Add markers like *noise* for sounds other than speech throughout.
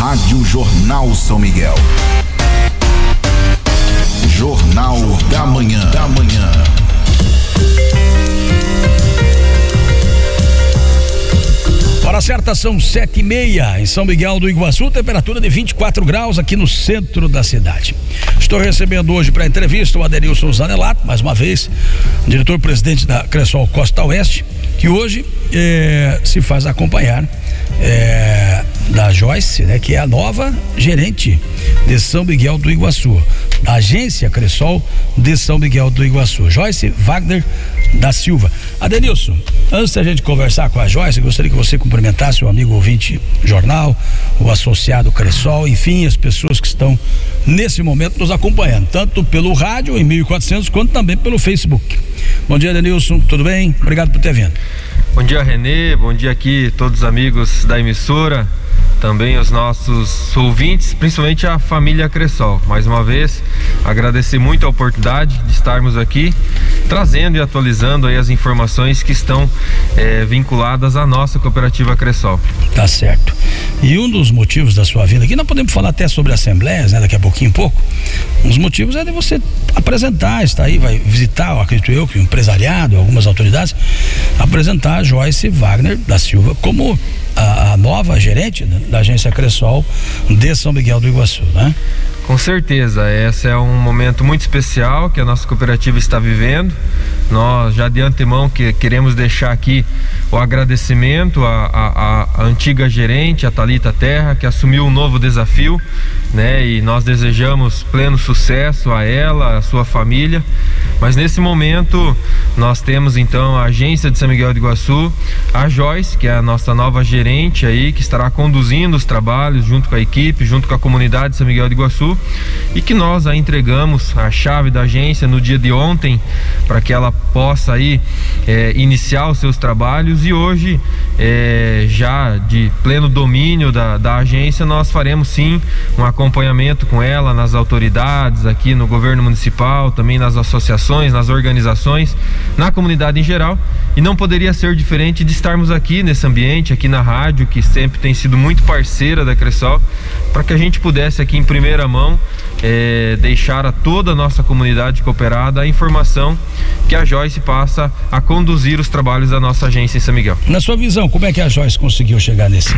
Rádio Jornal São Miguel. Jornal da Manhã. Da Manhã. Hora certa são sete e meia em São Miguel do Iguaçu, temperatura de 24 graus aqui no centro da cidade. Estou recebendo hoje para entrevista o Adenilson Zanelato, mais uma vez, diretor-presidente da Cressol Costa Oeste, que hoje eh, se faz acompanhar eh, da Joyce, né, que é a nova gerente de São Miguel do Iguaçu, da agência Cressol de São Miguel do Iguaçu. Joyce Wagner da Silva. Adenilson, antes da gente conversar com a Joyce, gostaria que você cumprimentasse o amigo ouvinte jornal, o associado Cressol, enfim, as pessoas que estão nesse momento nos acompanhando, tanto pelo rádio em 1400 quanto também pelo Facebook. Bom dia, Adenilson, tudo bem? Obrigado por ter vindo. Bom dia, Renê. Bom dia aqui todos os amigos da emissora também os nossos ouvintes, principalmente a família Cressol. Mais uma vez, agradecer muito a oportunidade de estarmos aqui trazendo e atualizando aí as informações que estão é, vinculadas à nossa cooperativa Cressol. Tá certo. E um dos motivos da sua vinda aqui, nós podemos falar até sobre assembleias, né? Daqui a pouquinho um pouco. Um dos motivos é de você apresentar, está aí, vai visitar, acredito eu, que o empresariado, algumas autoridades, apresentar Joyce Wagner da Silva como a, a nova gerente da agência Cressol de São Miguel do Iguaçu, né? Com certeza, esse é um momento muito especial que a nossa cooperativa está vivendo. Nós já de antemão que queremos deixar aqui o agradecimento à, à, à antiga gerente, a Talita Terra, que assumiu um novo desafio, né? E nós desejamos pleno sucesso a ela, a sua família. Mas nesse momento nós temos então a agência de São Miguel de Iguaçu, a Joyce, que é a nossa nova gerente aí, que estará conduzindo os trabalhos junto com a equipe, junto com a comunidade de São Miguel de Iguaçu, e que nós a entregamos a chave da agência no dia de ontem para que ela possa aí é, iniciar os seus trabalhos e hoje é, já de pleno domínio da, da agência nós faremos sim um acompanhamento com ela nas autoridades aqui no governo municipal, também nas associações, nas organizações, na comunidade em geral. E não poderia ser diferente de estarmos aqui nesse ambiente, aqui na rádio que sempre tem sido muito parceira da Cressol, para que a gente pudesse aqui em primeira mão é, deixar a toda a nossa comunidade cooperada a informação que a Joyce passa a conduzir os trabalhos da nossa agência em São Miguel. Na sua visão, como é que a Joyce conseguiu chegar nesse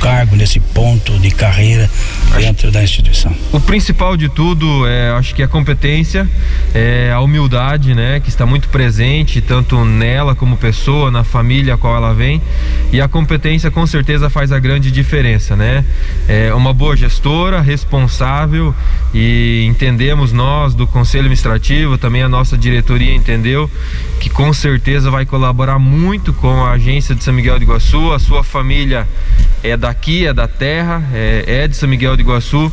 cargo, nesse ponto de carreira dentro acho, da instituição? O principal de tudo é, acho que a competência, é a humildade, né, que está muito presente tanto nela como pessoa, na família a qual ela vem, e a competência com certeza faz a grande diferença, né? É uma boa gestora, responsável e entendemos nós do Conselho Administrativo, também a nossa diretoria entendeu que com certeza vai colaborar muito com a agência de São Miguel de Iguaçu, a sua família é daqui, é da terra, é, é de São Miguel de Iguaçu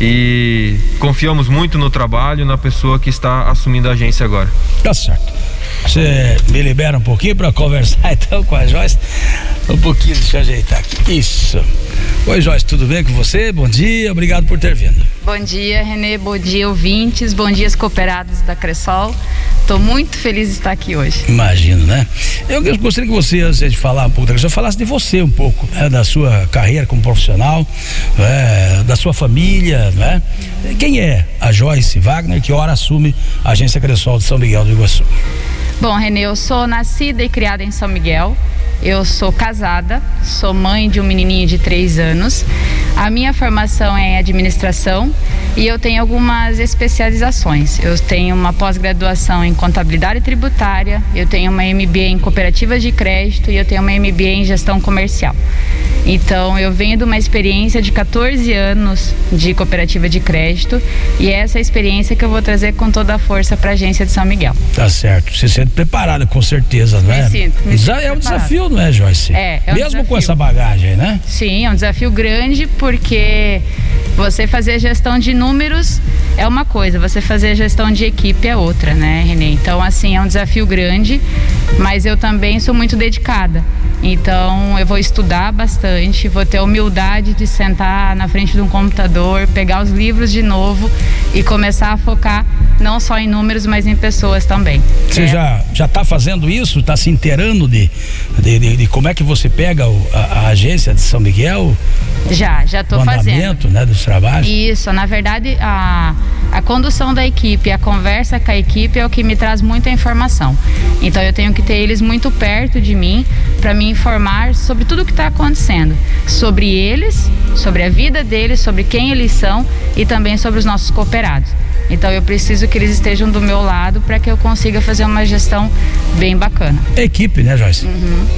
e confiamos muito no trabalho, na pessoa que está assumindo a agência agora. Tá certo. Você me libera um pouquinho para conversar *laughs* então com a Joyce? Um pouquinho, deixa eu ajeitar aqui. Isso. Oi, Joyce, tudo bem com você? Bom dia, obrigado por ter vindo. Bom dia, Renê, bom dia, ouvintes, bom dia, cooperados da Cressol. Estou muito feliz de estar aqui hoje. Imagino, né? Eu gostaria que você, antes de falar um pouco da Cressol, falasse de você um pouco, né? da sua carreira como profissional, né? da sua família, né? Quem é a Joyce Wagner, que ora assume a agência Cressol de São Miguel do Iguaçu? Bom, Renê, eu sou nascida e criada em São Miguel. Eu sou casada, sou mãe de um menininho de três anos. A minha formação é em administração e eu tenho algumas especializações. Eu tenho uma pós-graduação em contabilidade tributária, eu tenho uma MBA em cooperativas de crédito e eu tenho uma MBA em gestão comercial. Então, eu venho de uma experiência de 14 anos de cooperativa de crédito e é essa experiência que eu vou trazer com toda a força para a agência de São Miguel. Tá certo. Você se sente preparada, com certeza, não é? Me sinto, me sinto é um desafio, não é, Joyce? É, é um Mesmo desafio. com essa bagagem, né? Sim, é um desafio grande porque você fazer gestão de números é uma coisa, você fazer gestão de equipe é outra, né, Renê? Então, assim, é um desafio grande, mas eu também sou muito dedicada. Então, eu vou estudar bastante, vou ter a humildade de sentar na frente de um computador, pegar os livros de novo e começar a focar não só em números, mas em pessoas também. Você É. já já está fazendo isso? Está se inteirando de, de, de- de como é que você pega o- a, a agência de São Miguel, Já, já estou fazendo. né, dos trabalhos? Isso, na verdade, a, a condução da equipe, a conversa com a equipe é o que me traz muita informação. Então eu tenho que ter eles muito perto de mim para me informar sobre tudo o que está acontecendo, sobre eles, sobre a vida deles, sobre quem eles são e também sobre os nossos cooperados. Então eu preciso que eles estejam do meu lado para que eu consiga fazer uma gestão bem bacana. Equipe, né, Joyce?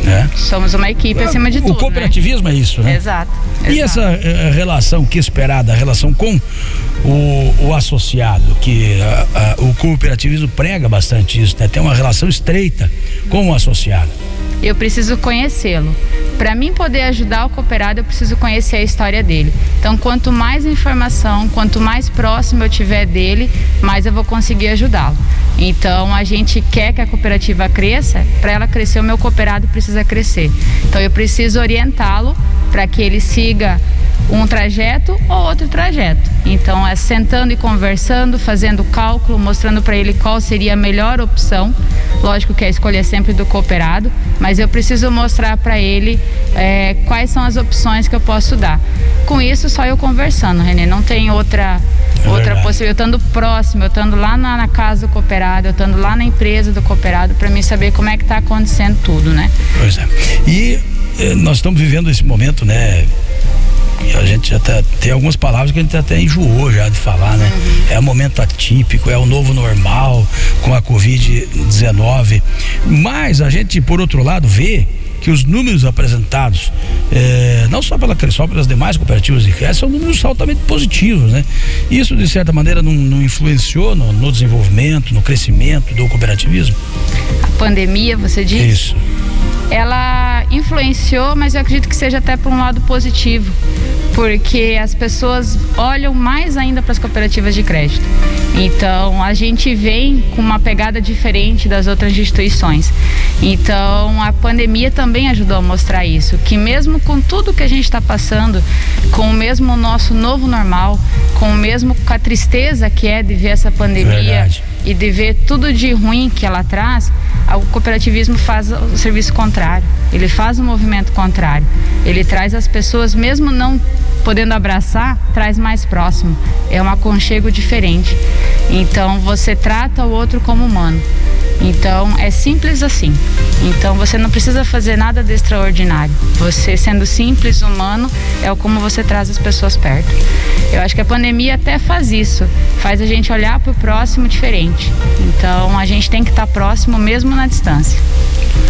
É. Somos uma equipe acima de o tudo. cooperativismo é isso, Né? né? Exato. E exato. essa eh, relação que esperada, a relação com o, o associado, que ah, ah, o cooperativismo prega bastante isso, né? Tem uma relação estreita com o associado. Eu preciso conhecê-lo. Para mim poder ajudar o cooperado, eu preciso conhecer a história dele. Então, quanto mais informação, quanto mais próximo eu tiver dele, mais eu vou conseguir ajudá-lo. Então, a gente quer que a cooperativa cresça, para ela crescer, o meu cooperado precisa crescer. Então, eu preciso orientá-lo para que ele siga um trajeto ou outro trajeto. Então, é sentando e conversando, fazendo cálculo, mostrando para ele qual seria a melhor opção. Lógico que a escolha é sempre do cooperado, mas eu preciso mostrar para ele é, quais são as opções que eu posso dar. Com isso, só eu conversando, Renê, não tem outra É outra possibilidade. Eu estando próximo, eu estando lá na, na casa do cooperado, eu estando lá na empresa do cooperado, para mim saber como é que está acontecendo tudo, né? Pois é. E eh, nós estamos vivendo esse momento, né? A gente já tá, tem algumas palavras que a gente até enjoou já de falar, né? É um momento atípico, é o novo normal com a Covid-19. Mas a gente, por outro lado, vê que os números apresentados, eh, não só pela Cressol, pelas demais cooperativas de crédito, são números altamente positivos, né? Isso, de certa maneira, não, não influenciou no, no desenvolvimento, no crescimento do cooperativismo? A pandemia, você diz? Isso. ela influenciou, mas eu acredito que seja até por um lado positivo, porque as pessoas olham mais ainda para as cooperativas de crédito. Então, a gente vem com uma pegada diferente das outras instituições. Então, a pandemia também ajudou a mostrar isso, que mesmo com tudo que a gente está passando, com o mesmo nosso novo normal, com o mesmo com a tristeza que é de ver essa pandemia, Verdade. E de ver tudo de ruim que ela traz, o cooperativismo faz o serviço contrário. Ele faz o movimento contrário. Ele traz as pessoas, mesmo não podendo abraçar, traz mais próximo. É um aconchego diferente. Então você trata o outro como humano. Então é simples assim. Então você não precisa fazer nada de extraordinário. Você sendo simples, humano, é como você traz as pessoas perto. Eu acho que a pandemia até faz isso, faz a gente olhar para o próximo diferente. Então a gente tem que estar próximo mesmo na distância.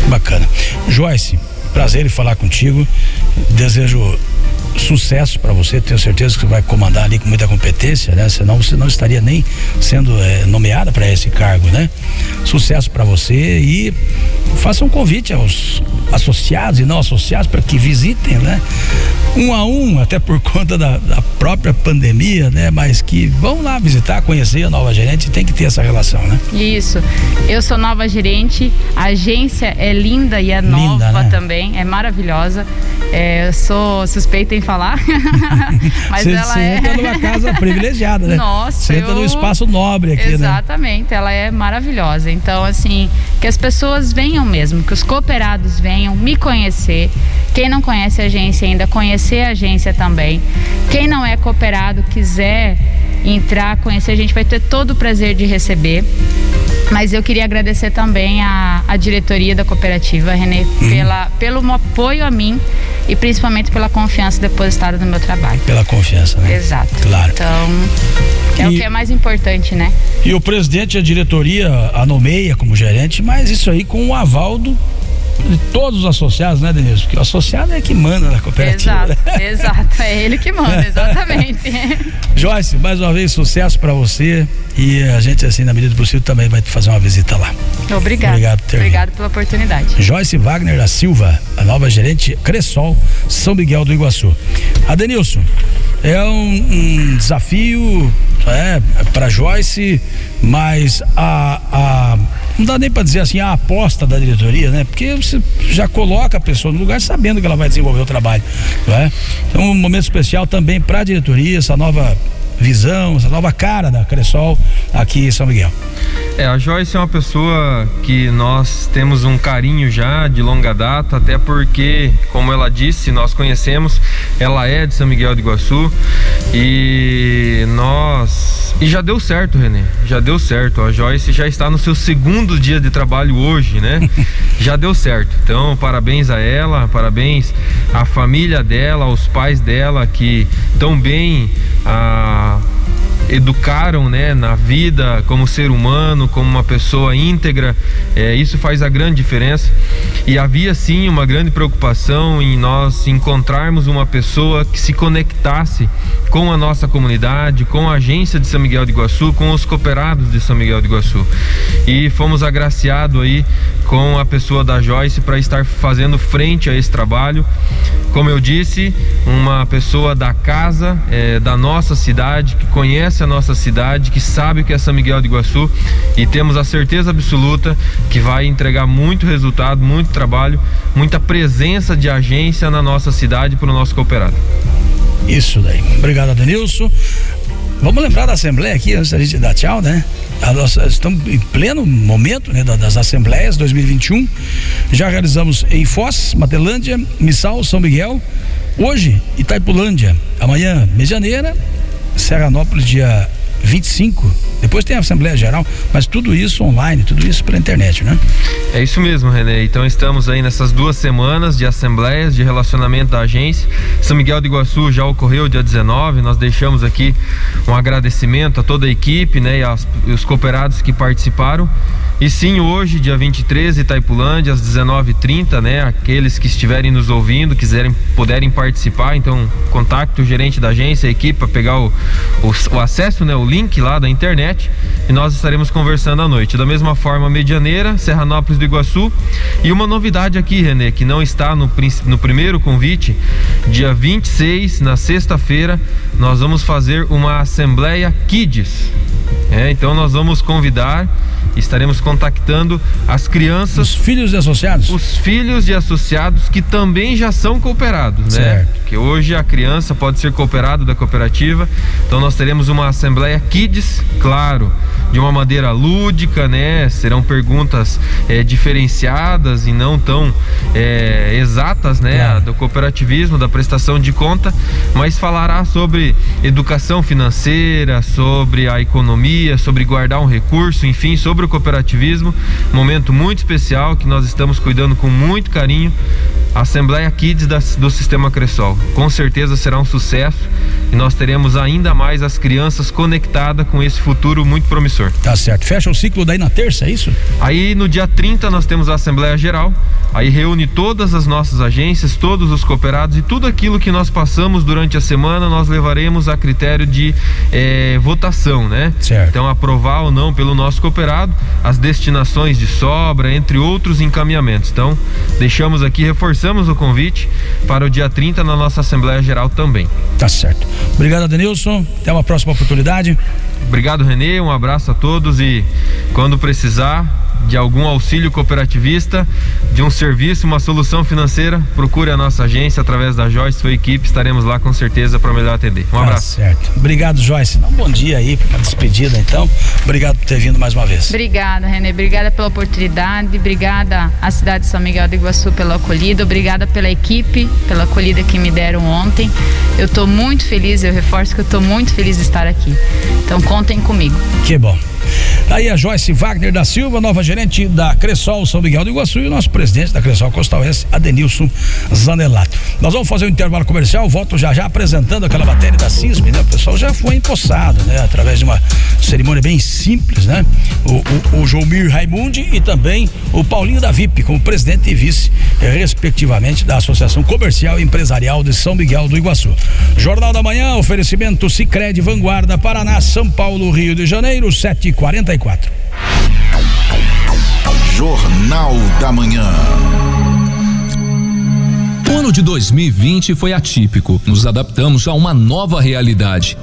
Bacana. Joyce, prazer em falar contigo. Desejo sucesso para você. Tenho certeza que você vai comandar ali com muita competência, né? Senão você não estaria nem sendo eh, nomeada para esse cargo, né? Sucesso para você e faça um convite aos associados e não associados para que visitem, né? Um a um, até por *laughs* conta da, da própria pandemia, né? Mas que vão lá visitar, conhecer a nova gerente, tem que ter essa relação, né? Isso. Eu sou nova gerente, a agência é linda e é Linda, nova né? também, é maravilhosa. É, eu sou suspeita em falar, *laughs* mas Você ela você é. entra numa casa privilegiada, né? Nossa, Você entra eu- num espaço nobre aqui, né? Exatamente, ela é maravilhosa. Então, assim, que as pessoas venham mesmo, que os cooperados venham me conhecer. Quem não conhece a agência ainda, conhecer a agência também. Quem não é cooperado, quiser entrar, conhecer, a gente vai ter todo o prazer de receber. Mas eu queria agradecer também a, a diretoria da cooperativa, Renê, Uhum. pela, pelo apoio a mim e principalmente pela confiança depositada no meu trabalho. Pela confiança, né? Exato. Claro. Então, é o E- que é mais importante, né? E o presidente e a diretoria a nomeia como gerente, mas isso aí com o aval do, de todos os associados, né, Denilson? Porque o associado é que manda na cooperativa. Exato, *laughs* exato. É ele que manda, *laughs* exatamente. Joyce, mais uma vez, sucesso para você. E a gente, assim, na medida do possível, também vai fazer uma visita lá. Obrigada. Obrigado por ter vindo. Obrigado pela oportunidade. Joyce Wagner da Silva, a nova gerente Cressol, São Miguel do Iguaçu. Adenilson, é um, um desafio é, para Joyce, mas a, a- não dá nem para dizer assim a aposta da diretoria, né? Porque você já coloca a pessoa no lugar sabendo que ela vai desenvolver o trabalho, não é? Então um momento especial também para a diretoria, essa nova visão, essa nova cara da Cressol aqui em São Miguel. É, a Joyce é uma pessoa que nós temos um carinho já de longa data, até porque, como ela disse, nós conhecemos, ela é de São Miguel de Iguaçu e nós. E já deu certo, Renê, já deu certo. A Joyce já está no seu segundo dia de trabalho hoje, né? *laughs* já deu certo. Então, parabéns a ela, parabéns à família dela, aos pais dela que tão bem. A educaram né, na vida como ser humano, como uma pessoa íntegra. É, isso faz a grande diferença. E havia sim uma grande preocupação em nós encontrarmos uma pessoa que se conectasse com a nossa comunidade, com a agência de São Miguel de Iguaçu, com os cooperados de São Miguel de Iguaçu. E fomos agraciados aí com a pessoa da Joyce para estar fazendo frente a esse trabalho. Como eu disse, uma pessoa da casa, é, da nossa cidade, que conhece a nossa cidade, que sabe o que é São Miguel de Iguaçu e temos a certeza absoluta que vai entregar muito resultado, muito trabalho, muita presença de agência na nossa cidade para o nosso cooperado. Isso daí. Obrigado, Adenilson. Vamos lembrar da Assembleia aqui antes da gente dar tchau, né? Estamos em pleno momento né, das Assembleias 2021. Já realizamos em Foz, Matelândia, Missal, São Miguel. Hoje, Itaipulândia. Amanhã, Medianeira. Serranópolis, dia 25. Depois tem a Assembleia Geral, mas tudo isso online, tudo isso pela internet, né? É isso mesmo, René. Então estamos aí nessas duas semanas de assembleias, de relacionamento da agência. São Miguel de Iguaçu já ocorreu dia 19. Nós deixamos aqui um agradecimento a toda a equipe, né, e, aos, os cooperados que participaram. E sim, hoje, dia 23, Itaipulândia, às 19h30, né? Aqueles que estiverem nos ouvindo, quiserem, puderem participar, então contacte o gerente da agência, a equipe, para pegar o, o, o, acesso, né? O link lá da internet e nós estaremos conversando à noite. Da mesma forma, Medianeira, Serranópolis do Iguaçu. E uma novidade aqui, Renê, que não está no, no primeiro convite, dia 26, na sexta-feira, nós vamos fazer uma Assembleia Kids. É, então nós vamos convidar estaremos contactando as crianças. Os filhos de associados? Os filhos de associados que também já são cooperados, né? certo. né? Que hoje a criança pode ser cooperado da cooperativa. Então nós teremos uma Assembleia Kids, claro, de uma maneira lúdica, né? Serão perguntas é, diferenciadas e não tão é, exatas, né? Claro. Do cooperativismo, da prestação de conta, mas falará sobre educação financeira, sobre a economia, sobre guardar um recurso, enfim, sobre sobre o cooperativismo, momento muito especial que nós estamos cuidando com muito carinho. Assembleia Kids da, do Sistema Cressol. Com certeza será um sucesso e nós teremos ainda mais as crianças conectadas com esse futuro muito promissor. Tá certo. Fecha o ciclo daí na terça, é isso? Aí no dia 30 nós temos a Assembleia Geral, aí reúne todas as nossas agências, todos os cooperados e tudo aquilo que nós passamos durante a semana nós levaremos a critério de eh, votação, né? Certo. Então aprovar ou não pelo nosso cooperado as destinações de sobra, entre outros encaminhamentos. Então deixamos aqui reforçamos o convite para o dia 30 na nossa Assembleia Geral também. Tá certo. Obrigado, Denilson. Até uma próxima oportunidade. Obrigado, Renê. Um abraço a todos e quando precisar, de algum auxílio cooperativista, de um serviço, uma solução financeira, procure a nossa agência através da Joyce, sua equipe, estaremos lá com certeza para melhor atender. Um tá abraço. Certo. Obrigado, Joyce. Um bom dia aí, para despedida então. Obrigado por ter vindo mais uma vez. Obrigada, Renê. Obrigada pela oportunidade, obrigada à cidade de São Miguel do Iguaçu pela acolhida, obrigada pela equipe, pela acolhida que me deram ontem. Eu estou muito feliz, eu reforço que eu estou muito feliz de estar aqui. Então contem comigo. Que bom. Aí a Joyce Wagner da Silva, nova gerente da Cressol São Miguel do Iguaçu e o nosso presidente da Cressol Costa Oeste, Adenilson Zanelato. Nós vamos fazer um intervalo comercial, volto já já apresentando aquela matéria da CISB, né? O pessoal já foi empossado, né? Através de uma cerimônia bem simples, né? O, o, o Jomir Raimundi e também o Paulinho da VIP, como presidente e vice, respectivamente, da Associação Comercial e Empresarial de São Miguel do Iguaçu. Jornal da Manhã, oferecimento Cicred Vanguarda, Paraná, São Paulo, Rio de Janeiro, 7h44. Jornal da Manhã. O ano de 2020 foi atípico. Nos adaptamos a uma nova realidade.